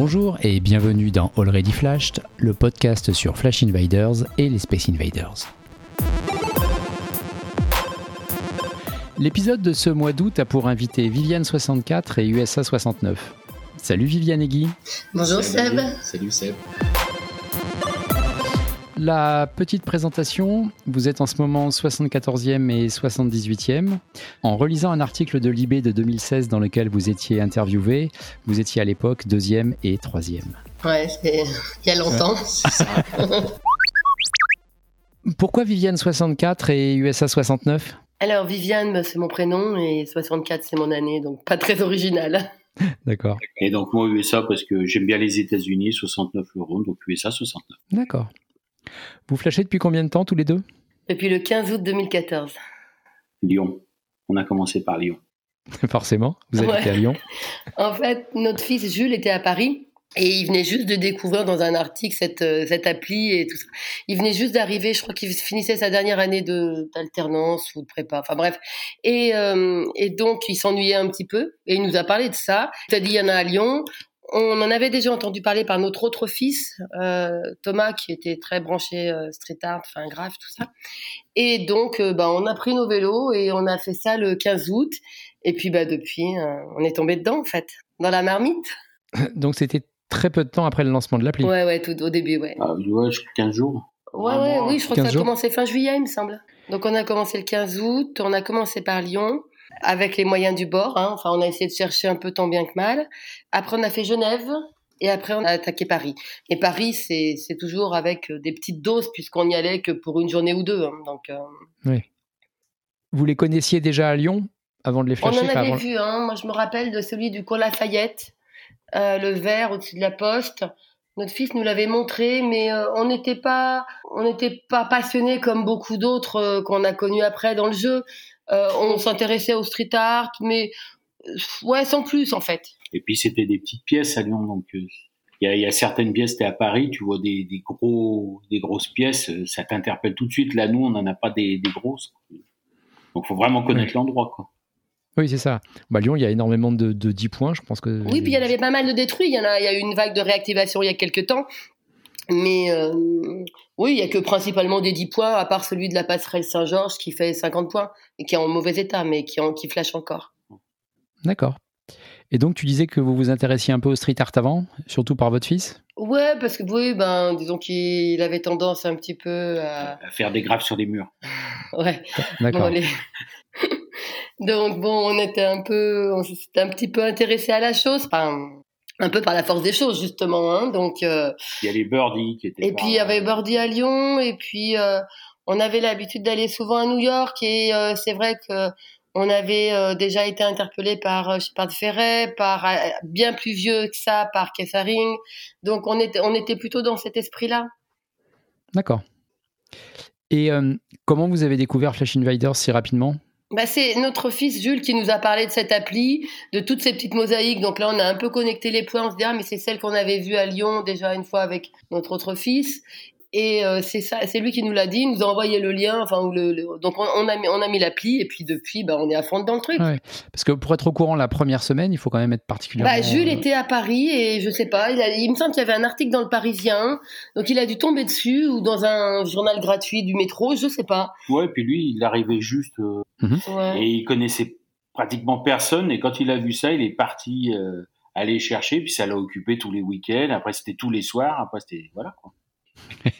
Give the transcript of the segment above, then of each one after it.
Bonjour et bienvenue dans Already Flashed, le podcast sur Flash Invaders et les Space Invaders. L'épisode de ce mois d'août a pour invité Viviane64 et USA69. Salut Viviane et Guy. Bonjour Seb. Salut Seb. La petite présentation, vous êtes en ce moment 74e et 78e. En relisant un article de Libé de 2016 dans lequel vous étiez interviewé, vous étiez à l'époque deuxième et troisième. Ouais, c'est il y a longtemps. Pourquoi Viviane 64 et USA 69 Alors Viviane, bah, c'est mon prénom et 64 c'est mon année, donc pas très original. D'accord. Et donc moi USA parce que j'aime bien les États-Unis, 69 euros, donc USA 69. D'accord. Vous flashez depuis combien de temps tous les deux? Depuis le 15 août 2014. Lyon. On a commencé par Lyon. Forcément, vous habitez à Lyon. en fait, notre fils Jules était à Paris et il venait juste de découvrir dans un article cette, euh, cette appli et tout ça. Il venait juste d'arriver, je crois qu'il finissait sa dernière année d'alternance ou de prépa, enfin bref. Et, euh, et donc, il s'ennuyait un petit peu et il nous a parlé de ça. Il a dit, il y en a à Lyon. On en avait déjà entendu parler par notre autre fils, euh, Thomas, qui était très branché euh, street art, enfin graphe, tout ça. Et donc, euh, bah, on a pris nos vélos et on a fait ça le 15 août. Et puis, bah, depuis, euh, on est tombé dedans, en fait, dans la marmite. Donc, c'était très peu de temps après le lancement de l'appli. Ouais, ouais, tout au début, ouais. Ah, ouais, 15 jours. Ouais, ouais, mois. oui, je crois que 15 ça a jours. commencé fin juillet, il me semble. Donc, on a commencé le 15 août, on a commencé par Lyon, avec les moyens du bord. Hein. Enfin, on a essayé de chercher un peu tant bien que mal. Après, on a fait Genève. Et après, on a attaqué Paris. Et Paris, c'est c'est toujours avec euh, des petites doses, puisqu'on n'y allait que pour une journée ou deux. hein. Donc, euh, Vous les connaissiez déjà à Lyon avant de les on flasher en enfin, avait avant- vu, hein. moi je me rappelle de celui du cours Lafayette, euh, le vert au-dessus de la poste. Notre fils nous l'avait montré, mais euh, on n'était pas, on n'était pas passionné comme beaucoup d'autres euh, qu'on a connus après dans le jeu. Euh, on s'intéressait au street art, mais euh, ouais, sans plus en fait. Et puis c'était des petites pièces à Lyon, donc euh, il y, a, il y a certaines pièces, t'es à Paris, tu vois des, des gros, des grosses pièces, ça t'interpelle tout de suite. Là, nous, on n'en a pas des, des grosses. Donc, faut vraiment connaître l'endroit, quoi. Oui, c'est ça. Bah, Lyon, il y a énormément de, de 10 points, je pense que. Oui, puis il y en avait pas mal de détruits. Il y en a, il y a eu une vague de réactivation il y a quelques temps. Mais euh, oui, il y a que principalement des 10 points, à part celui de la passerelle Saint-Georges qui fait 50 points et qui est en mauvais état, mais qui, en, qui flash encore. D'accord. Et donc, tu disais que vous vous intéressiez un peu au street art avant, surtout par votre fils? Ouais, parce que oui, ben, disons qu'il avait tendance un petit peu à. À faire des graves sur des murs. Ouais, D'accord. bon. Donc bon, on était un peu, on s'était un petit peu intéressé à la chose, enfin, un peu par la force des choses justement. Hein, donc, euh, Il y a les birdies qui étaient. et puis il y avait Birdie à Lyon, et puis euh, on avait l'habitude d'aller souvent à New York, et euh, c'est vrai que on avait euh, déjà été interpellé par euh, Shepard Ferret, par euh, bien plus vieux que ça, par Kessaring. Donc on était, on était plutôt dans cet esprit-là. D'accord. Et euh, comment vous avez découvert Flash Invaders si rapidement? Bah, c'est notre fils Jules qui nous a parlé de cette appli, de toutes ces petites mosaïques. Donc là, on a un peu connecté les points. On se dit, ah, mais c'est celle qu'on avait vue à Lyon déjà une fois avec notre autre fils. Et euh, c'est ça, c'est lui qui nous l'a dit, il nous a envoyé le lien. Enfin, ou le, le- donc on, on a mis, on a mis l'appli et puis depuis, bah, on est à fond dans le truc. Ouais. Parce que pour être au courant la première semaine, il faut quand même être particulièrement. Bah, Jules euh, était à Paris et je sais pas, il, a- il me semble qu'il y avait un article dans le Parisien, donc il a dû tomber dessus ou dans un journal gratuit du métro, je sais pas. Ouais, puis lui, il arrivait juste euh, Ouais. et il connaissait pratiquement personne. Et quand il a vu ça, il est parti euh, aller chercher. Puis ça l'a occupé tous les week-ends. Après, c'était tous les soirs. Après, c'était voilà. Quoi.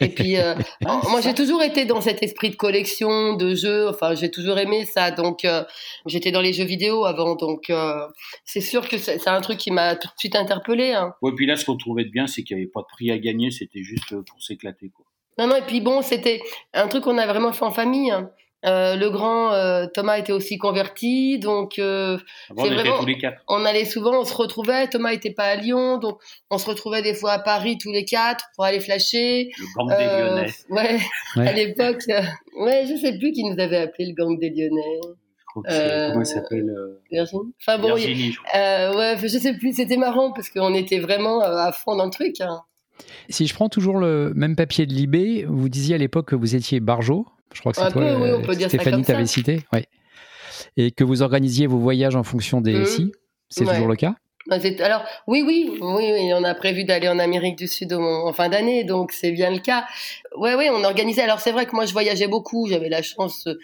Et puis, euh, moi, j'ai toujours été dans cet esprit de collection, de jeux. Enfin, j'ai toujours aimé ça. Donc, euh, j'étais dans les jeux vidéo avant. Donc, euh, c'est sûr que c'est un truc qui m'a tout de suite interpellé. Hein. Ouais, puis là, ce qu'on trouvait de bien, c'est qu'il n'y avait pas de prix à gagner. C'était juste pour s'éclater. Quoi. Non, non. Et puis, bon, c'était un truc qu'on a vraiment fait en famille. hein. Euh, le grand euh, Thomas était aussi converti, donc euh, C'est on était vraiment- tous les quatre. on allait souvent, on se retrouvait. Thomas était pas à Lyon, donc on se retrouvait des fois à Paris tous les quatre pour aller flasher. Le gang des Lyonnais. ouais, Ouais. à l'époque, euh, ouais, je sais plus qui nous avait appelé le gang des Lyonnais. Je crois que c'est- euh, Comment il s'appelle euh, Virginie. Enfin bon, il- Virginie, je crois. euh, ouais, je sais plus. C'était marrant parce qu'on était vraiment à fond dans le truc. hein. Si je prends toujours le même papier de Libé, vous disiez à l'époque que vous étiez Barjo. Je crois que c'est toi, peu, oui, euh, on peut dire Stéphanie, t'avais cité. Ouais. Et que vous organisiez vos voyages en fonction des Mhm. SI. C'est Ouais. toujours le cas? Alors oui, oui, oui, oui, on a prévu d'aller en Amérique du Sud en, fin d'année, donc c'est bien le cas. Ouais, oui, on organisait. Alors c'est vrai que moi je voyageais beaucoup, j'avais la chance euh,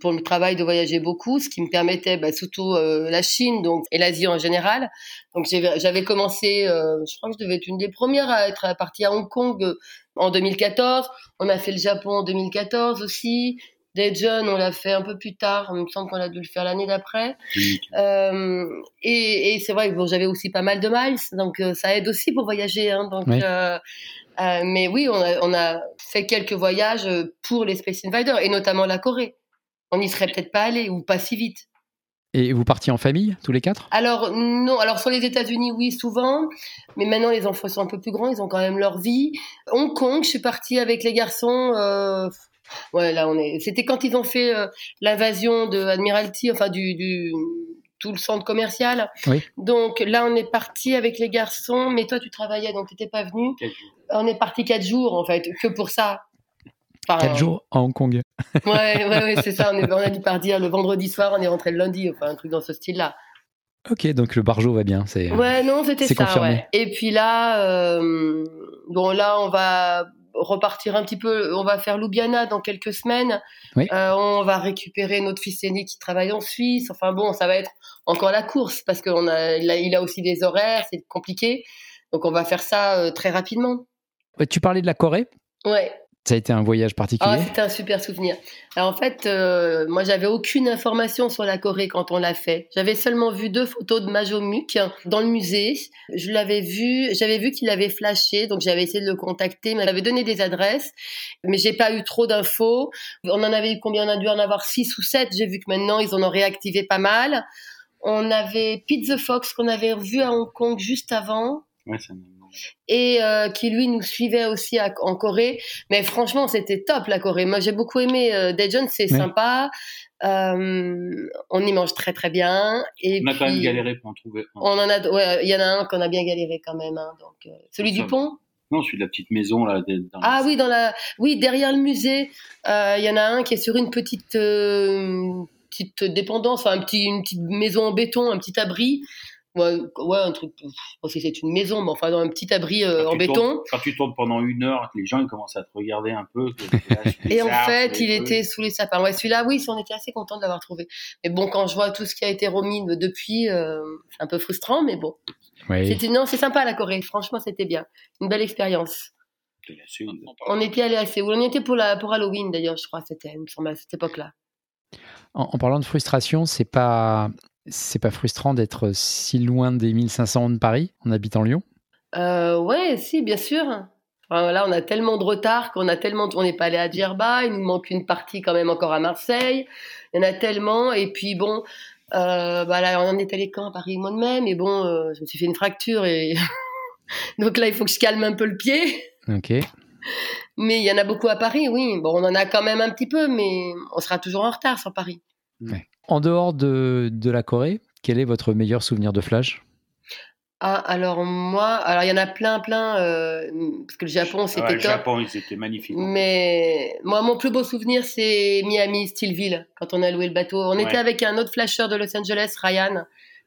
pour le travail de voyager beaucoup, ce qui me permettait bah, surtout euh, la Chine donc et l'Asie en général. Donc j'avais commencé, euh, je crois que je devais être une des premières à être partie à Hong Kong en 2014. On a fait le Japon en 2014 aussi. Des jeunes, on l'a fait un peu plus tard. Il me semble qu'on a dû le faire l'année d'après. Euh, et, et c'est vrai que bon, j'avais aussi pas mal de miles, donc euh, ça aide aussi pour voyager. Hein, donc, euh, euh, mais oui, on a, on a, fait quelques voyages pour les Space Invaders, et notamment la Corée. On n'y serait peut-être pas allé, ou pas si vite. Et vous partiez en famille, tous les quatre? Alors non, alors sur les États-Unis, oui, souvent, mais maintenant les enfants sont un peu plus grands, ils ont quand même leur vie. Hong Kong, je suis partie avec les garçons. Euh, Ouais, là on est. C'était quand ils ont fait euh, l'invasion de Admiralty, enfin du, du tout le centre commercial. Oui. Donc là on est parti avec les garçons, mais toi tu travaillais donc tu n'étais pas venu. On est parti quatre jours en fait, que pour ça. Enfin, quatre jours à Hong Kong. ouais, ouais, ouais c'est ça. On, est, on a dû partir le vendredi soir, on est rentré le lundi, enfin un truc dans ce style-là. Ok, donc le barjo va bien. C'est. Ouais, non, c'était ça. Ouais. Et puis là, euh, bon là on va repartir un petit peu. On va faire Ljubljana dans quelques semaines. Euh, on va récupérer notre fils aîné qui travaille en Suisse. Enfin bon, ça va être encore la course parce qu'il a, il a aussi des horaires, c'est compliqué. Donc on va faire ça euh, très rapidement. Tu parlais de la Corée? Ouais. Ça a été un voyage particulier ah, C'était un super souvenir. Alors en fait, euh, moi j'avais aucune information sur la Corée quand on l'a fait. J'avais seulement vu deux photos de Majomuk dans le musée. Je l'avais vu, j'avais vu qu'il avait flashé, donc j'avais essayé de le contacter, mais il avait donné des adresses, mais j'ai pas eu trop d'infos. On en avait eu combien On a dû en avoir? Six ou sept. J'ai vu que maintenant ils en ont réactivé pas mal. On avait Pete the Fox qu'on avait revu à Hong Kong juste avant. Ouais, ça et euh, qui lui nous suivait aussi en Corée. Mais franchement, c'était top la Corée. Moi, j'ai beaucoup aimé euh, Daejeon, c'est sympa. Euh, on y mange très très bien. Et on a quand même galéré pour en trouver. On en a, ouais, il y en a un qu'on a bien galéré quand même. Hein, donc euh, celui du pont? Non, celui de la petite maison là. Dans ah oui, dans la, oui, derrière le musée, euh, il y en a un qui est sur une petite petite dépendance, enfin un petit, une petite maison en béton, un petit abri. Ouais, un truc. c'est une maison, mais enfin dans un petit abri euh, en béton. quand tu tournes pendant une heure, les gens ils commencent à te regarder un peu. et en fait, il était sous les sapins. Ouais, celui-là, oui, on était assez content de l'avoir trouvé. Mais bon, quand je vois tout ce qui a été remis depuis, euh, c'est un peu frustrant, mais bon. Non, c'est sympa la Corée. Franchement, c'était bien. Une belle expérience. On était allé à Séoul. On y était pour, la, pour Halloween d'ailleurs, je crois, c'était à cette époque-là. En, en, parlant de frustration, c'est pas c'est pas frustrant d'être si loin des 1500 de Paris en habitant Lyon? Euh, Ouais, si, bien sûr. là, on a tellement de retard qu'on a tellement, on n'est pas allé à Djerba, il nous manque une partie quand même encore à Marseille. Il y en a tellement, et puis bon, euh, bah là, on en est allé quand à Paris au mois de mai, mais bon, euh, je me suis fait une fracture et donc là, il faut que je calme un peu le pied. Ok. Mais il y en a beaucoup à Paris, oui. Bon, on en a quand même un petit peu, mais on sera toujours en retard sur Paris. Ouais. En dehors de, de, la Corée, quel est votre meilleur souvenir de Flash? Ah, alors moi, alors il y en a plein, plein, euh, parce que le Japon c'était top. Le Japon, ils étaient magnifiques. Mais moi, mon plus beau souvenir, c'est Miami, Steelville, quand on a loué le bateau. On était avec un autre flasher de Los Angeles, Ryan,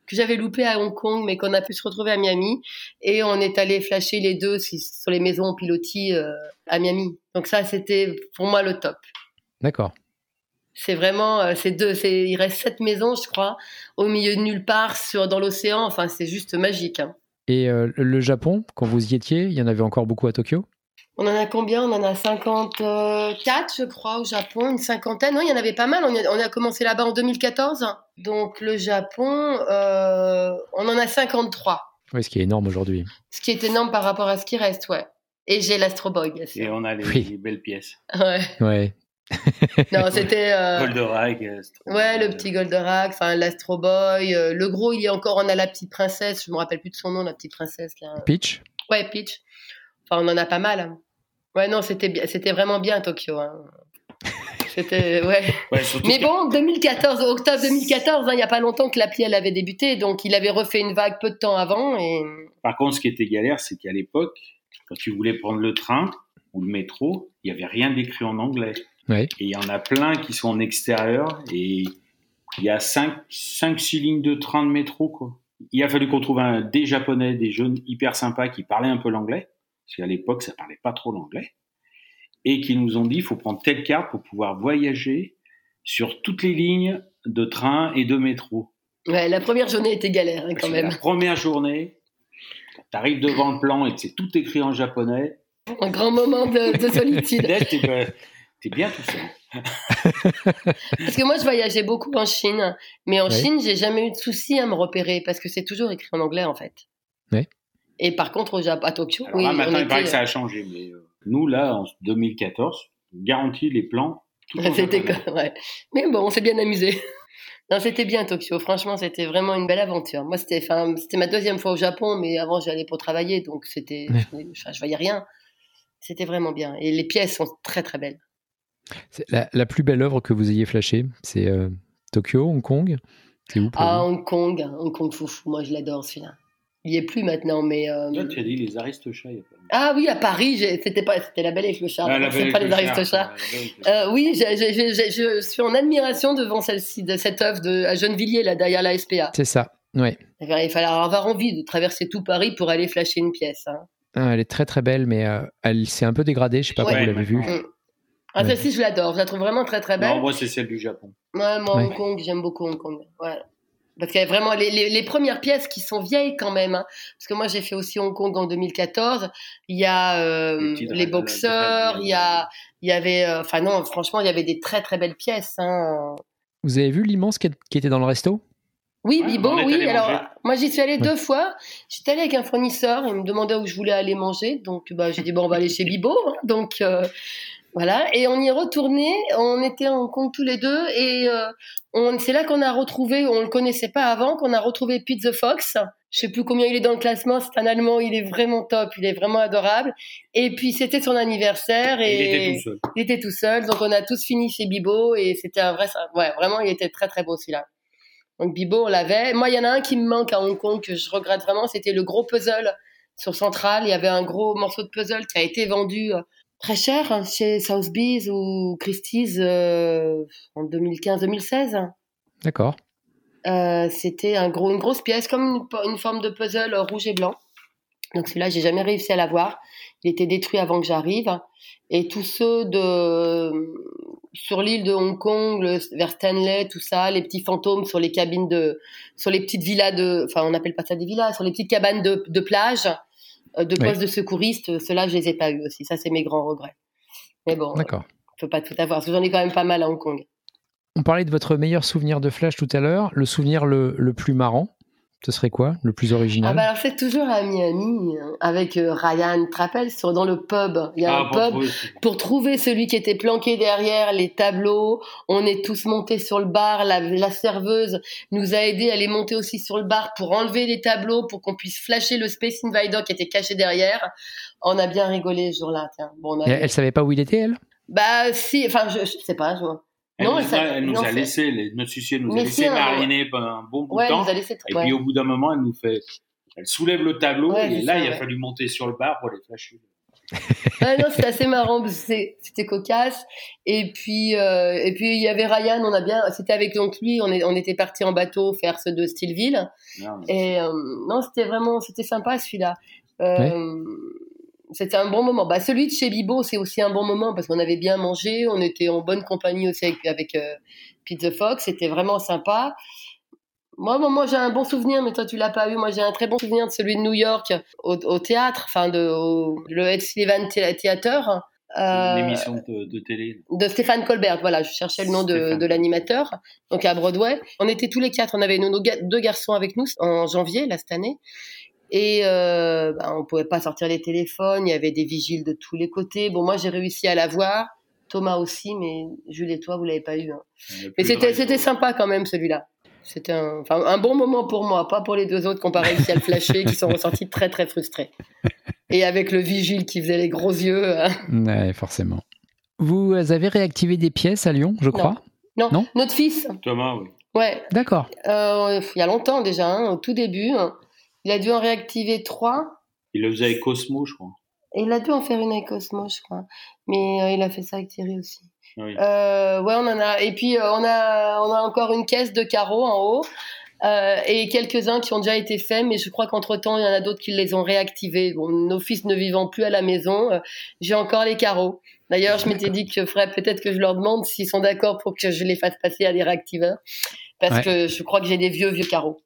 que j'avais loupé à Hong Kong, mais qu'on a pu se retrouver à Miami. Et on est allé flasher les deux sur les maisons pilotis euh, à Miami. Donc ça, c'était pour moi le top. D'accord. C'est vraiment, euh, c'est deux, c'est, il reste sept maisons, je crois, au milieu de nulle part, sur, dans l'océan. Enfin, c'est juste magique. Hein. Et euh, le Japon, quand vous y étiez, il y en avait encore beaucoup à Tokyo? On en a combien? On en a 54, je crois, au Japon, une cinquantaine. Non, il y en avait pas mal. On a, on a commencé là-bas en 2014. Donc le Japon, euh, on en a 53. Oui, ce qui est énorme aujourd'hui. Ce qui est énorme par rapport à ce qui reste, ouais. Et j'ai l'Astro Boy, bien sûr. Et on a les, les belles pièces. Ouais. Ouais. non, c'était. Euh... Goldorak. Euh, ouais, le petit Goldorak, enfin l'Astro Boy. Euh, le gros, il y a encore, on a la petite princesse, je me rappelle plus de son nom, la petite princesse. Là. Peach? Ouais, Peach. Enfin, on en a pas mal. Hein. Ouais, non, c'était, c'était vraiment bien Tokyo. Hein. C'était, ouais. Mais bon, 2014, octobre 2014, hein, il n'y a pas longtemps que l'appli, elle avait débuté, donc il avait refait une vague peu de temps avant. Et... Par contre, ce qui était galère, c'est qu'à l'époque, quand tu voulais prendre le train ou le métro, il n'y avait rien d'écrit en anglais. Et il y en a plein qui sont en extérieur et il y a 5-6 lignes de train de métro. Quoi. il a fallu qu'on trouve un, des Japonais, des jeunes hyper sympas qui parlaient un peu l'anglais, parce qu'à l'époque, ça parlait pas trop l'anglais, et qui nous ont dit, il faut prendre telle carte pour pouvoir voyager sur toutes les lignes de train et de métro. Ouais, la première journée était galère hein, quand même. La première journée, tu arrives devant le plan et c'est tout écrit en japonais. Un grand moment de, de solitude. T'es bien tout seul. parce que moi, je voyageais beaucoup en Chine, mais en Chine, j'ai jamais eu de souci à me repérer parce que c'est toujours écrit en anglais en fait. Oui. Et par contre, au Japon, à Tokyo, Alors oui. Là, maintenant, il paraît que ça a changé, mais euh, nous, là, en 2014, garantit les plans. C'était ouais. Mais bon, on s'est bien amusé. Non, c'était bien Tokyo. Franchement, c'était vraiment une belle aventure. Moi, c'était, enfin, c'était ma deuxième fois au Japon, mais avant, j'allais pour travailler, donc c'était, je, je voyais rien. C'était vraiment bien. Et les pièces sont très très belles. La, la, plus belle œuvre que vous ayez flashée, c'est euh, Tokyo, Hong Kong C'est où pour Ah, vous? Hong Kong, Hong Kong foufou. Moi, je l'adore celui-là. Il n'y est plus maintenant, mais. Euh... Toi, tu as dit les Aristochats. Ah oui, à Paris, c'était pas, c'était la Belle et le Chat. Ah, c'est pas les Aristochats. Euh, oui, je, suis en admiration devant celle-ci, de cette œuvre de à Gennevilliers là derrière la SPA. C'est ça. Oui. Il fallait avoir envie de traverser tout Paris pour aller flasher une pièce. Hein. Ah, elle est très très belle, mais euh, elle s'est un peu dégradée. Je sais pas ouais, comment vous l'avez vue. Ah, celle-ci, je l'adore. Je la trouve vraiment très très belle. Non, moi, c'est celle du Japon. Ouais, moi, Hong Kong, j'aime beaucoup Hong Kong. Ouais. Parce qu'il y a vraiment les, les, les, premières pièces qui sont vieilles quand même. Hein. Parce que moi, j'ai fait aussi Hong Kong en 2014. Il y a euh, les, les boxeurs, il y, a, il y avait. Euh, enfin, non, franchement, il y avait des très très belles pièces. Hein. Vous avez vu l'immense qui, qui était dans le resto? Oui, ouais, Bibo, oui. Alors, moi, j'y suis allée ouais. deux fois. J'étais allée avec un fournisseur. Il me demandait où je voulais aller manger. Donc, bah, j'ai dit, bon, on va aller chez Bibo. Hein. Donc, euh, voilà. Et on y est retourné. On était en compte tous les deux. Et euh, c'est là qu'on a retrouvé, on le connaissait pas avant, qu'on a retrouvé Pete the Fox. Je sais plus combien il est dans le classement. C'est un Allemand. Il est vraiment top. Il est vraiment adorable. Et puis, c'était son anniversaire. Et il était tout seul. Il était tout seul. Donc, on a tous fini chez Bibo. Et c'était un vrai, ouais, vraiment, il était très, très beau celui-là. Donc Bibo, on l'avait. Moi, il y en a un qui me manque à Hong Kong que je regrette vraiment. C'était le gros puzzle sur Central. Il y avait un gros morceau de puzzle qui a été vendu très cher hein, chez Sotheby's ou Christie's euh, en 2015-2016. D'accord. Euh, C'était un gros, une grosse pièce, comme une, une, forme de puzzle rouge et blanc. Donc celui-là, j'ai jamais réussi à l'avoir. Il était détruit avant que j'arrive. Et tous ceux de sur l'île de Hong Kong, le, vers Stanley, tout ça, les petits fantômes sur les cabines de, sur les petites villas de, enfin on n'appelle pas ça des villas, sur les petites cabanes de, de plage, de postes oui. de secouristes, ceux-là je les ai pas eu aussi. Ça c'est mes grands regrets. Mais bon. Euh, peut pas tout avoir, parce que j'en ai quand même pas mal à Hong Kong. On parlait de votre meilleur souvenir de Flash tout à l'heure, le souvenir le, le plus marrant ce serait quoi, le plus original ah bah alors c'est toujours à Miami avec euh, Ryan Trappel sur dans le pub. Il y a ah, un pour pub trouver. pour trouver celui qui était planqué derrière les tableaux. On est tous montés sur le bar. La, la serveuse nous a aidé à les monter aussi sur le bar pour enlever les tableaux pour qu'on puisse flasher le Space Invader qui était caché derrière. On a bien rigolé ce jour-là. Bon, a... elle, elle savait pas où il était elle? Bah si, enfin je, je sais pas. Je... Elle non, nous, ça, a, elle nous non, a laissé, les, notre suicier nous mais a laissé mariner pendant un bon bout ouais, de temps. Laissé, et ouais. puis au bout d'un moment, elle nous fait, elle soulève le tableau ouais, et là, ça, il a fallu monter sur le bar pour les flasher. ouais, non, c'était assez marrant, c'était cocasse. Et puis, euh, et puis il y avait Ryan, on a bien, c'était avec donc lui, on, est, on était parti en bateau faire ce de Stillville. Non, et euh, non, c'était vraiment, c'était sympa celui-là. Euh, c'était un bon moment. Bah, celui de chez Bibo, c'est aussi un bon moment parce qu'on avait bien mangé, on était en bonne compagnie aussi avec, avec euh, Pete the Fox, c'était vraiment sympa. Moi, moi, j'ai un bon souvenir, mais toi, tu l'as pas eu. Moi, j'ai un très bon souvenir de celui de New York au, au théâtre, enfin, de, au, le Ed Sullivan Theater. Euh, L'émission de, de, télé. De Stéphane Colbert, voilà, je cherchais le nom de, de l'animateur, donc à Broadway. On était tous les quatre, on avait nos, nos deux garçons avec nous en janvier, là, cette année. Et euh, bah, on pouvait pas sortir les téléphones, il y avait des vigiles de tous les côtés. Bon, moi j'ai réussi à la voir, Thomas aussi, mais Jules et toi, vous l'avez pas eu. Hein. Mais c'était c'était sympa quand même celui-là. C'était un, bon moment pour moi, pas pour les deux autres qui n'ont pas réussi à le flasher, qui sont ressortis très très frustrés. Et avec le vigile qui faisait les gros yeux. Hein. Ouais, forcément. Vous avez réactivé des pièces à Lyon, je crois? Non, non, non notre fils. Thomas, oui. Ouais. D'accord. Euh, il y a longtemps déjà, hein, au tout début. Il a dû en réactiver trois. Il le faisait avec Cosmo, je crois. Et il a dû en faire une avec Cosmo, je crois. Mais euh, il a fait ça avec Thierry aussi. Oui. Euh, ouais, on en a. Et puis euh, on a, on a encore une caisse de carreaux en haut. euh, et quelques-uns qui ont déjà été faits, mais je crois qu'entre-temps, il y en a d'autres qui les ont réactivés. Bon, nos fils ne vivant plus à la maison, euh, j'ai encore les carreaux. D'ailleurs, je m'étais dit que ferait peut-être que je leur demande s'ils sont d'accord pour que je les fasse passer à des réactiveurs, parce que je crois que j'ai des vieux, vieux carreaux.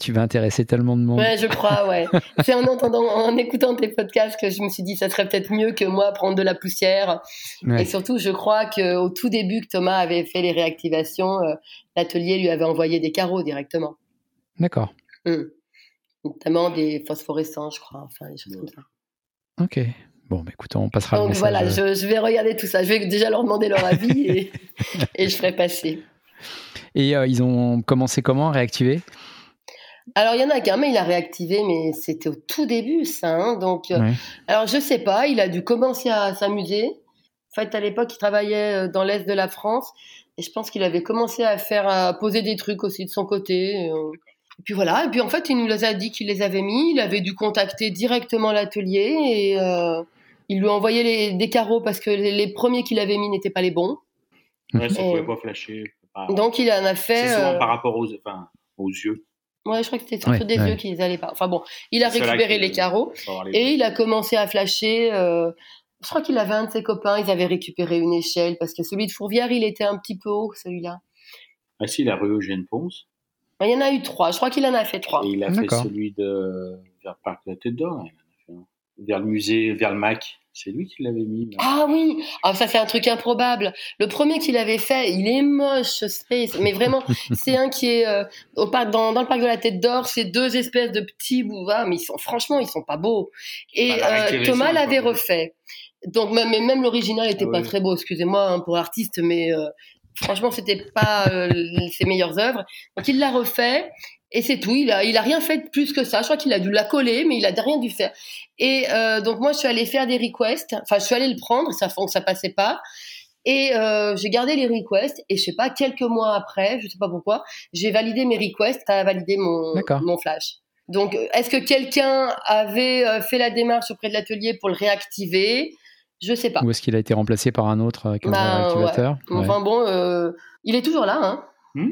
Tu vas intéresser tellement de monde. Ouais, je crois, ouais. C'est en entendant, en écoutant tes podcasts que je me suis dit, ça serait peut-être mieux que moi prendre de la poussière. Et surtout, je crois qu'au tout début que Thomas avait fait les réactivations, euh, l'atelier lui avait envoyé des carreaux directement. D'accord. Hum. Notamment des phosphorescents, je crois, enfin des choses comme ça. Ok. Bon, bah, écoute, on passera Donc le message. voilà, je, je, vais regarder tout ça. Je vais déjà leur demander leur avis et, et je ferai passer. Et euh, ils ont commencé comment à réactiver? Alors, il y en a qu'un, mais il a réactivé, mais c'était au tout début, ça. Hein, donc, euh, alors, je sais pas, il a dû commencer à s'amuser. En fait, à l'époque, il travaillait euh, dans l'Est de la France. Et je pense qu'il avait commencé à faire, à poser des trucs aussi de son côté. euh. Et puis voilà. Et puis, en fait, il nous a dit qu'il les avait mis. Il avait dû contacter directement l'atelier et euh, il lui a envoyé les, des carreaux parce que les, les premiers qu'il avait mis n'étaient pas les bons. Ouais, ça Et- pouvait pas flasher. pas- Donc, il en a fait. C'est souvent par rapport aux, enfin, aux yeux. Ouais, je crois que c'était surtout Ouais, des ouais. yeux qui allaient pas. Enfin bon, il a récupéré les carreaux. les- Et il a commencé à flasher. euh, je crois qu'il avait un de ses copains, ils avaient récupéré une échelle parce que celui de Fourvière, il était un petit peu haut, celui-là. Ah si, la rue Eugène Ponce. Il y en a eu trois. Je crois qu'il en a fait trois. Et il a fait celui de vers le parc de la Tête d'Or. un. Vers le musée, vers le Mac. C'est lui qui l'avait mis. Ah oui, ah, ça c'est un truc improbable. Le premier qu'il avait fait, il est moche, ce Space, mais vraiment, c'est un qui est euh, au parc, dans, dans le parc de la Tête d'Or. C'est deux espèces de petits boulevards, mais ils sont franchement, ils sont pas beaux. Et Bah, euh, Thomas l'avait refait. Donc même, mais même l'original était Ah pas très beau. Excusez-moi hein, pour artiste, mais euh, franchement, c'était pas euh, ses meilleures œuvres. Donc il l'a refait. Et c'est tout. Il a, il a rien fait de plus que ça. Je crois qu'il a dû la coller, mais il a rien dû faire. Et euh, donc moi, je suis allée faire des requests. Enfin, je suis allée le prendre. Ça fond, ça passait pas. Et euh, j'ai gardé les requests. Et je sais pas, quelques mois après, je sais pas pourquoi, j'ai validé mes requests. Ça a validé mon, D'accord. mon flash. Donc, est-ce que quelqu'un avait euh, fait la démarche auprès de l'atelier pour le réactiver? Je sais pas. Ou est-ce qu'il a été remplacé par un autre avec un Bah, réactivateur? Ouais. Enfin bon, euh, il est toujours là. Hein. Hmm?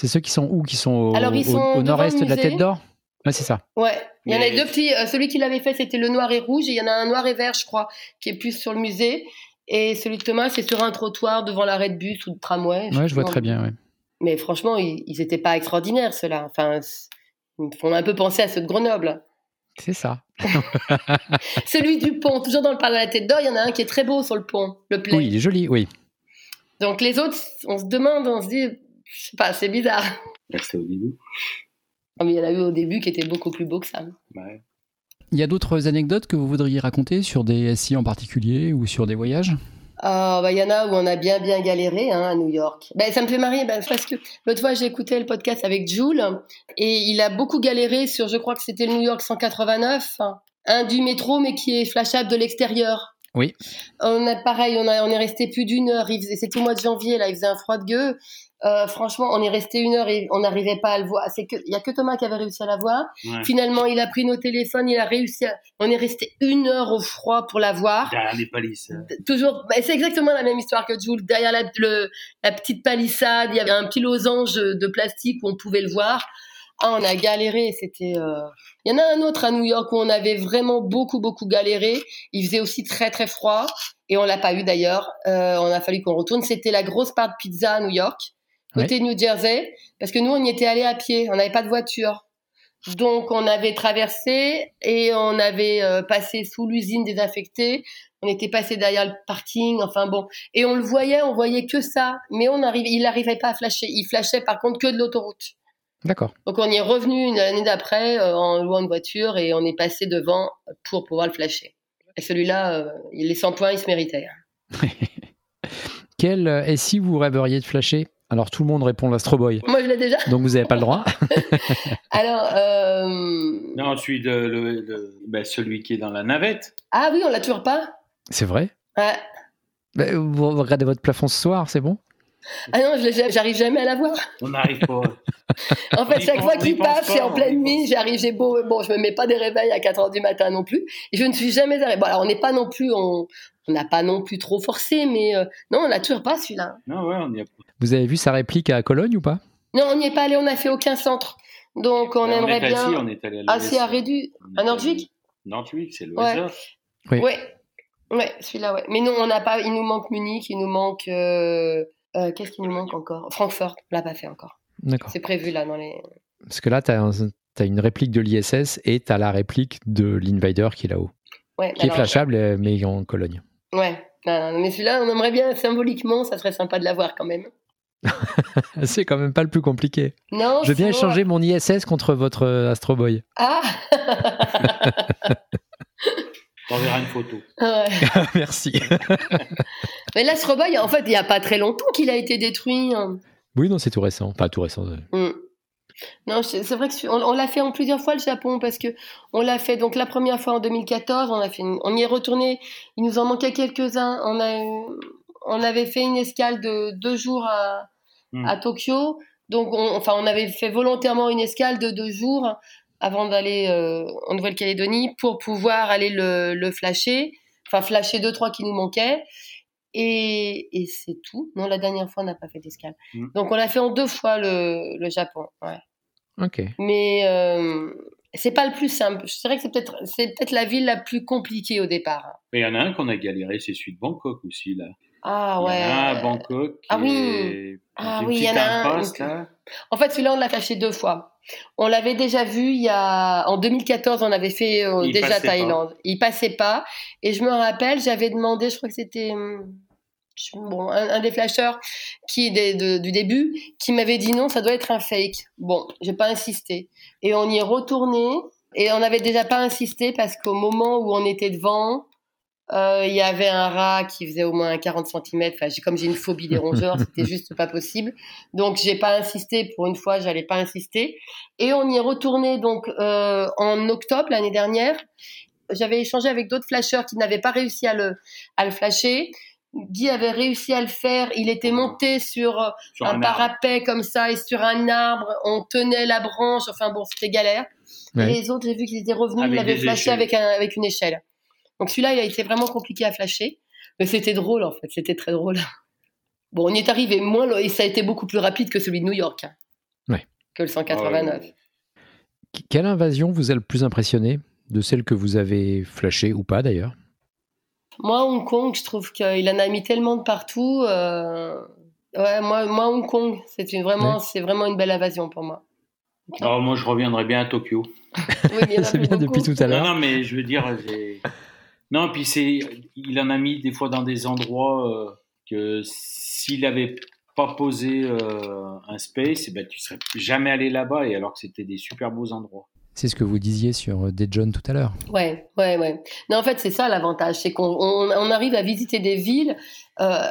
C'est ceux qui sont où Qui sont au, Alors, ils au- sont au devant nord-est de la. Tête d'Or? Ouais, c'est ça. Ouais, il y en a deux petits. euh, celui qui l'avait fait, c'était le noir et rouge, et il y en a un noir et vert, je crois, qui est plus sur le musée. Et celui de Thomas, c'est sur un trottoir devant l'arrêt de bus ou de tramway. Ouais, je vois très bien. ouais. Mais franchement, ils ils étaient pas extraordinaires, ceux-là. Enfin, ils me font un peu penser à ceux de Grenoble. C'est ça. Celui du pont, toujours dans le parc de la Tête d'Or, il y en a un qui est très beau sur le pont, le play. Oui, il est joli, oui. Donc les autres, on se demande, on se dit, sais pas, c'est bizarre. C'était au début. Mais il y en a eu au début qui étaient beaucoup plus beaux que ça. Ouais. Il y a d'autres anecdotes que vous voudriez raconter sur des SI en particulier ou sur des voyages? Ah, bah, il y en a où on a bien, bien galéré hein, à New York. Ben, ça me fait marrer ben, parce que l'autre fois, j'ai écouté le podcast avec Jules et il a beaucoup galéré sur, je crois que c'était le New York 189, hein, un du métro, mais qui est flashable de l'extérieur. Oui. On a pareil, on, a, on est resté plus d'une heure. C'était au mois de janvier, là, il faisait un froid de gueux. Euh, franchement, on est resté une heure et on n'arrivait pas à le voir. C'est que, il y a que Thomas qui avait réussi à la voir. Ouais. Finalement, il a pris nos téléphones, il a réussi à, on est resté une heure au froid pour la voir Derrière les palisses. hein. toujours, bah, c'est exactement la même histoire que Jules. Derrière la, le- la petite palissade, il y avait un petit losange de plastique où on pouvait le voir. Ah, on a galéré. C'était. euh, Il y en a un autre à New York où on avait vraiment beaucoup, beaucoup galéré. Il faisait aussi très, très froid et on l'a pas eu d'ailleurs. Euh, on a fallu qu'on retourne. C'était la grosse part de pizza à New York, côté New Jersey, parce que nous on y était allé à pied. On n'avait pas de voiture. Donc on avait traversé et on avait euh, passé sous l'usine désaffectée. On était passé derrière le parking. Enfin bon, et on le voyait, on voyait que ça, mais on arrivait, il n'arrivait pas à flasher. Il flashait par contre que de l'autoroute. D'accord. Donc on y est revenu une année d'après euh, en louant une voiture et on est passé devant pour pouvoir le flasher. Et celui-là, euh, les 100 points, il se méritait. Quel euh, SI vous rêveriez de flasher? Alors tout le monde répond l'Astro Boy, Moi, je l'ai déjà. donc vous n'avez pas le droit. Alors, euh... Non, celui de, le, le- ben, celui qui est dans la navette. ah oui, on l'a toujours pas. C'est vrai Ouais. Bah, Vous regardez votre plafond ce soir, c'est bon? Ah non, je j'arrive jamais à la voir. On n'arrive pas. En fait, chaque pense- fois qu'il passe, pas, c'est en pleine nuit. J'arrive, j'ai beau, bon, je me mets pas des réveils à 4 heures du matin non plus. Et je ne suis jamais arrêtée. Bon, alors on n'est pas non plus, on on n'a pas non plus trop forcé, mais euh, non, on l'a toujours pas celui-là. Non, ouais, on y a Vous avez vu sa réplique à Cologne ou pas? Non, on n'y est pas allé, on n'a fait aucun centre. Donc on aimerait est bien. assis, on est allé à Ah, c'est à Rédu, à Nordvik Nordvik, c'est le Ouais. hasard. Oui. Ouais, ouais, celui-là, ouais. Mais non, on n'a pas. Il nous manque Munich, il nous manque. euh, euh, Qu'est-ce qu'il nous manque encore? Francfort, on l'a pas fait encore. D'accord. C'est prévu là dans les. Parce que là, tu as, une réplique de l'ISS et tu as la réplique de l'Invader qui est là-haut, Ouais, qui est flashable euh, mais en Cologne. Ouais, non, non, mais celui-là, on aimerait bien symboliquement, ça serait sympa de l'avoir quand même. C'est quand même pas le plus compliqué. Non, Je veux bien échanger mon ISS contre votre euh, Astro Boy. Ah T'enverras une photo. Ouais. Merci. Mais l'Astro Boy, en fait, il n'y a pas très longtemps qu'il a été détruit. hein. Oui, non, c'est tout récent. Pas tout récent. euh. Mm. Non, c'est vrai que on, on l'a fait en plusieurs fois le Japon parce que on l'a fait donc la première fois en 2014, on a fait, une- on y est retourné. Il nous en manquait quelques-uns. On a, eu- on avait fait une escale de deux jours à, Mm. à Tokyo. Donc, on, enfin, on avait fait volontairement une escale de deux jours avant d'aller euh, en Nouvelle-Calédonie pour pouvoir aller le, le flasher, enfin flasher deux trois qui nous manquaient. Et, et c'est tout. Non, la dernière fois, on n'a pas fait d'escale. Mm. Donc, on l'a fait en deux fois le, le Japon. Ouais. Ok. Mais euh, c'est pas le plus simple. Je dirais que c'est peut-être c'est peut-être la ville la plus compliquée au départ. Mais il y en a un qu'on a galéré, c'est celui de Bangkok aussi, là. Ah Il y ouais. en a un à Bangkok. Ah oui. est- Ah oui, il y en a un. En fait, celui-là, on l'a flashé deux fois. On l'avait déjà vu il y a en 2014, on avait fait euh, Il déjà Thaïlande. Il passait pas et je me rappelle, j'avais demandé, je crois que c'était hum, bon, un, un des flasheurs qui des- de- du début qui m'avait dit non, ça doit être un fake. Bon, j'ai pas insisté et on y est retourné et on n'avait déjà pas insisté parce qu'au moment où on était devant, il y avait un rat qui faisait au moins 40 cm. Enfin, j'ai- comme j'ai une phobie des rongeurs, c'était juste pas possible. Donc, j'ai pas insisté. Pour une fois, j'allais pas insister. Et on y est retourné donc euh, en octobre l'année dernière. J'avais échangé avec d'autres flasheurs qui n'avaient pas réussi à le, à le flasher. Guy avait réussi à le faire. Il était monté sur euh, Sur un, parapet comme ça et sur un arbre. On tenait la branche. Enfin bon, c'était galère. Ouais. Et les autres, j'ai vu qu'ils étaient revenus. Avec ils l'avaient flashé avec, un, avec une échelle. Donc celui-là, il a été vraiment compliqué à flasher. Mais c'était drôle, en fait. C'était très drôle. Bon, on y est arrivé moins, et ça a été beaucoup plus rapide que celui de New York. hein, Ouais. Que le 189. Ah Quelle invasion vous a le plus impressionné de celles que vous avez flashées ou pas d'ailleurs? Moi, Hong Kong, je trouve qu'il en a mis tellement de partout. euh, Ouais, moi, moi, Hong Kong, c'est une, vraiment, Ouais. c'est vraiment une belle invasion pour moi. Oh, moi, je reviendrai bien à Tokyo. Oui, mais il y en a C'est bien beaucoup. depuis tout à Non, l'heure. non, mais je veux dire, j'ai- non, puis c'est, il en a mis des fois dans des endroits euh, que s'il avait pas posé euh, un space, eh ben, tu serais jamais allé là-bas, et alors que c'était des super beaux endroits. C'est ce que vous disiez sur euh, Dead John tout à l'heure. Ouais, ouais, ouais. Non, en fait, c'est ça l'avantage, c'est qu'on on, on arrive à visiter des villes euh,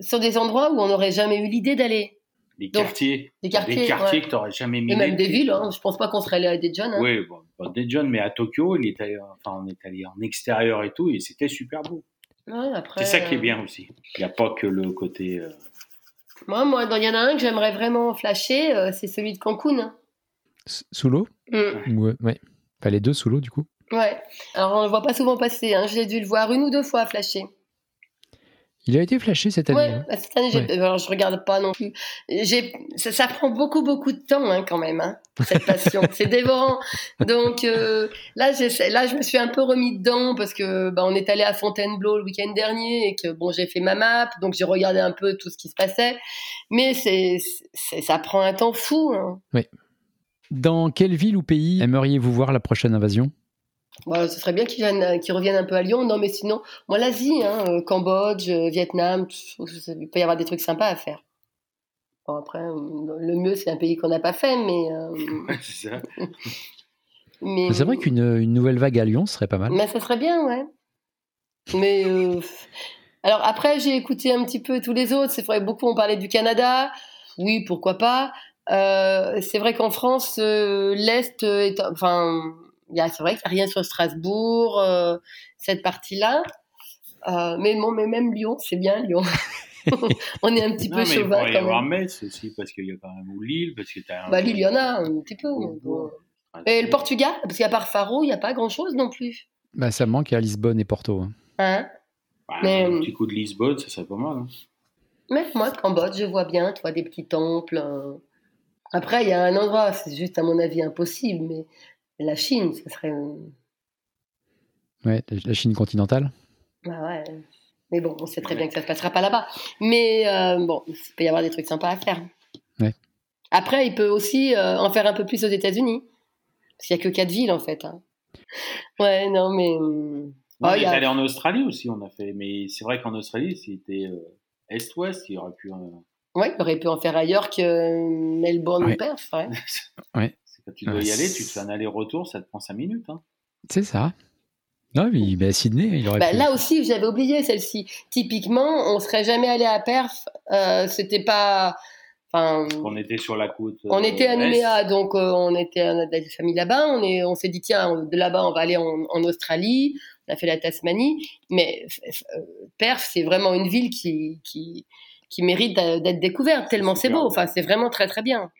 sur des endroits où on n'aurait jamais eu l'idée d'aller. Des Donc, quartiers, des quartiers, des quartiers ouais. que tu n'aurais jamais mis. Et même des villes, hein. je pense pas qu'on serait allé à jeunes. Hein. Oui, bon, jeunes, mais à Tokyo, il est allé- enfin, on est allé en extérieur et tout, et c'était super beau. Ouais, C'est ça qui est euh, bien aussi. Il n'y a pas que le côté. euh, Moi, moi, il y en a un que j'aimerais vraiment flasher, euh, c'est celui de Cancun. hein. S- Sous l'eau? Mm. Ou, euh, Ouais. Enfin, les deux sous l'eau du coup. Ouais. Alors, on le voit pas souvent passer. Hein. J'ai dû le voir une ou deux fois flasher. Il a été flashé cette année. Ouais, hein. bah, cette année, Ouais. alors, je regarde pas non plus. Ça, ça prend beaucoup, beaucoup de temps hein, quand même, hein, cette passion. c'est dévorant. Donc euh, là, là, je me suis un peu remis dedans parce que bah, on est allé à Fontainebleau le week-end dernier et que bon, j'ai fait ma map, donc j'ai regardé un peu tout ce qui se passait. Mais c'est, ça prend un temps fou. hein. Dans quelle ville ou pays aimeriez-vous voir la prochaine invasion? Bon, ce serait bien qu'ils viennent, qu'ils reviennent un peu à Lyon. Non, mais sinon, moi, l'Asie, hein, euh, Cambodge, euh, Vietnam, il peut y avoir des trucs sympas à faire. Bon, après, euh, le mieux, c'est un pays qu'on n'a pas fait, mais. euh, ouais, c'est ça. mais C'est vrai qu'une une nouvelle vague à Lyon serait pas mal. Mais ça serait bien, ouais. Mais. euh, Alors, après, j'ai écouté un petit peu tous les autres. C'est vrai, beaucoup ont parlé du Canada. Oui, pourquoi pas. Euh, c'est vrai qu'en France, euh, l'Est est. Enfin, c'est vrai qu'il n'y a rien sur Strasbourg, euh, cette partie-là. Euh, mais, bon, mais même Lyon, c'est bien Lyon. On est un petit Non, peu mais il chauvin pourrait y quand avoir même. Metz aussi, parce qu'il y a quand même ou Lille, parce que t'as. Bah, Lille, il y en a un petit peu. bon. Et le Portugal, parce qu'à part Faro, il n'y a pas grand-chose non plus. Bah, ça manque à Lisbonne et Porto. hein. Hein? Bah, mais- Un petit coup de Lisbonne, ça serait pas mal. hein. Mais moi, Cambodge, je vois bien, tu vois, des petits temples. euh, Après, il y a un endroit, c'est juste à mon avis impossible, mais la Chine, ce serait. Ouais, la Chine continentale. Bah ouais. Mais bon, on sait très bien que ça se passera pas là-bas. Mais euh, bon, il peut y avoir des trucs sympas à faire. Ouais. Après, il peut aussi euh, en faire un peu plus aux États-Unis. Parce qu'il n'y a que quatre villes, en fait. Hein. Ouais, non, mais. Non, Oh, est a- allé en Australie aussi, on a fait. Mais c'est vrai qu'en Australie, c'était euh, Est-Ouest, il aurait pu. euh, Ouais, il aurait pu en faire ailleurs que Melbourne Ouais. ou Perth. Ouais. c'est quand tu dois Ouais, y aller, tu te fais un aller-retour, ça te prend 5 minutes. Hein. C'est ça. Non, mais bah, Sydney, il aurait Bah, pu. là aussi, j'avais oublié celle-ci. Typiquement, on serait jamais allé à Perth. Euh, C'était pas. Enfin, On était sur la côte. on euh, était à. Nouméa, donc euh, on était on a des familles là-bas. On est, on s'est dit tiens, de là-bas, on va aller en, en Australie. On a fait la Tasmanie, mais euh, Perth, c'est vraiment une ville qui qui, qui mérite d'être découverte tellement c'est beau. Enfin, c'est vraiment très très bien.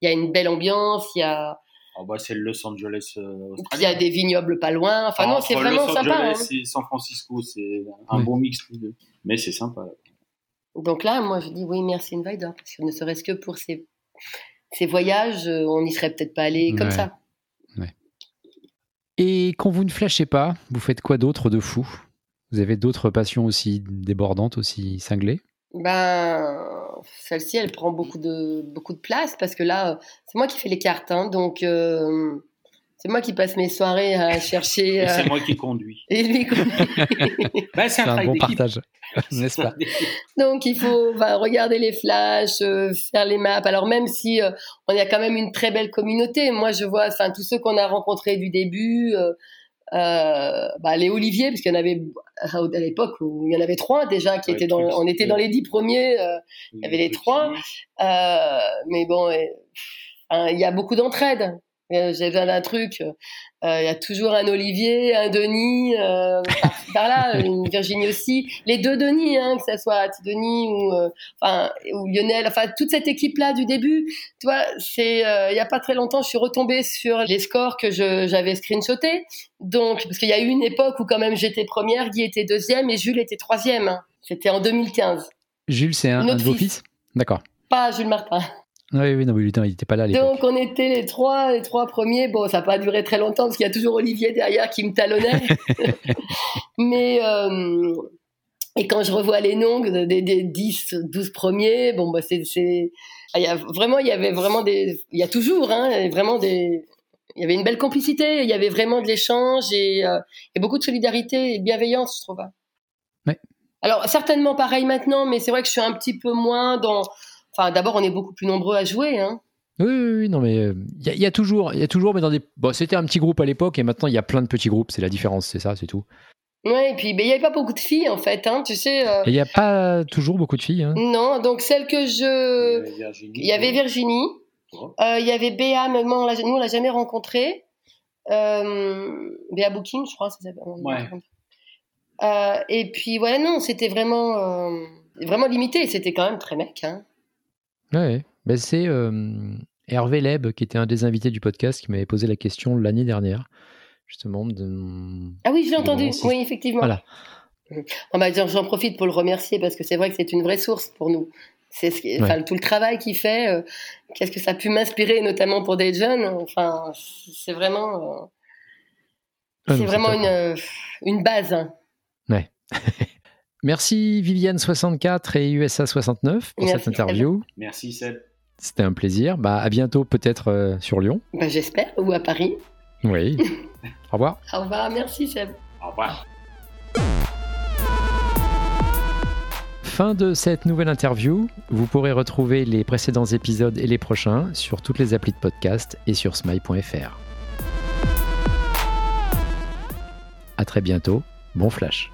Il y a une belle ambiance. Il y a Ah bah, c'est le Los Angeles euh, il y a des vignobles pas loin. Enfin non, c'est vraiment Los sympa. Angeles hein. et San Francisco, c'est un Oui. bon mix tous deux. Mais c'est sympa. Donc là, moi, je dis oui, merci Invader, parce que ne serait-ce que pour ces, ces voyages, euh, on n'y serait peut-être pas allé comme Ouais. ça. Et quand vous ne flashez pas, vous faites quoi d'autre de fou? Vous avez d'autres passions aussi débordantes, aussi cinglées? Ben, celle-ci, elle prend beaucoup de, beaucoup de place, parce que là, euh, c'est moi qui fais les cartes, hein, donc euh, c'est moi qui passe mes soirées à chercher. Et euh, c'est moi qui conduis. et lui, Bah, c'est C'est un bon partage, n'est-ce pas Donc il faut bah, regarder les flashs, euh, faire les maps. Alors même si euh, on y a quand même une très belle communauté, moi je vois, enfin tous ceux qu'on a rencontrés du début, euh, euh, bah, les Olivier, parce qu'il y en avait à l'époque où il y en avait trois déjà qui Ouais, étaient dans, on était dans les dix premiers. euh, Il y avait les trois. euh, mais bon, enfin, il y a beaucoup d'entraide. Euh, J'ai besoin d'un truc. euh, Il y a toujours un Olivier, un Denis, euh, par, par là, une Virginie aussi. Les deux Denis, hein, que ça soit Denis ou, euh, enfin, ou Lionel, enfin toute cette équipe-là du début. Tu vois, c'est euh, il y a pas très longtemps, je suis retombée sur les scores que j'avais screenshotés. Donc, parce qu'il y a eu une époque où quand même j'étais première, Guy était deuxième et Jules était troisième. hein. C'était en 2015. Jules, c'est un, un de vos fils. fils? D'accord. Pas Jules Martin. Oui, oui, non, mais Lutin, il n'était pas là à. Donc on était les trois, les trois premiers. Bon, ça n'a pas duré très longtemps parce qu'il y a toujours Olivier derrière qui me talonnait. Mais euh, et quand je revois les noms des, des, des 10, 12 premiers, bon bah c'est c'est ah, il y a vraiment il y avait vraiment des il y a toujours hein, vraiment des il y avait une belle complicité, il y avait vraiment de l'échange et, euh, et beaucoup de solidarité et de bienveillance, je trouve. Ouais. Alors certainement pareil maintenant, mais c'est vrai que je suis un petit peu moins dans. Enfin, d'abord, on est beaucoup plus nombreux à jouer. Hein. Oui, oui, oui, non, mais euh, il y, a- il y a toujours, il y a toujours, mais dans des. Bon, c'était un petit groupe à l'époque et maintenant il y a plein de petits groupes. C'est la différence, c'est ça, c'est tout. Ouais, et puis ben, il n'y avait pas beaucoup de filles en fait, hein, tu sais. euh, il n'y a pas toujours beaucoup de filles. Hein. Non, donc celle que je. Virginie. Il y avait Virginie, euh, il y avait Béa, mais moi, on l'a- nous on l'a jamais rencontrée. Euh, Béa Booking, je crois, ça s'appelle. Ouais. Euh, et puis ouais, non, c'était vraiment, euh, vraiment limité. C'était quand même très mec. Hein. Ouais, ouais. Ben, c'est euh, Hervé Leb, qui était un des invités du podcast, qui m'avait posé la question l'année dernière, justement. De... Ah oui, Bon, entendu. Oui, effectivement. Voilà. Dire, j'en profite pour le remercier parce que c'est vrai que c'est une vraie source pour nous. C'est ce qui- enfin, tout le travail qu'il fait. euh, Qu'est-ce que ça a pu m'inspirer, notamment pour des jeunes. Enfin, c'est vraiment, euh, Ah, c'est vraiment une, hein. euh, une base. hein. Merci Viviane64 et USA69 pour Merci, cette interview. Merci Seb. C'était un plaisir. Bah, à bientôt, peut-être euh, sur Lyon. Ben, J'espère, ou à Paris. Oui. Au revoir. Au revoir, merci Seb. Au revoir. Fin de cette nouvelle interview. Vous pourrez retrouver les précédents épisodes et les prochains sur toutes les applis de podcast et sur smile.fr. À très bientôt. Bon flash.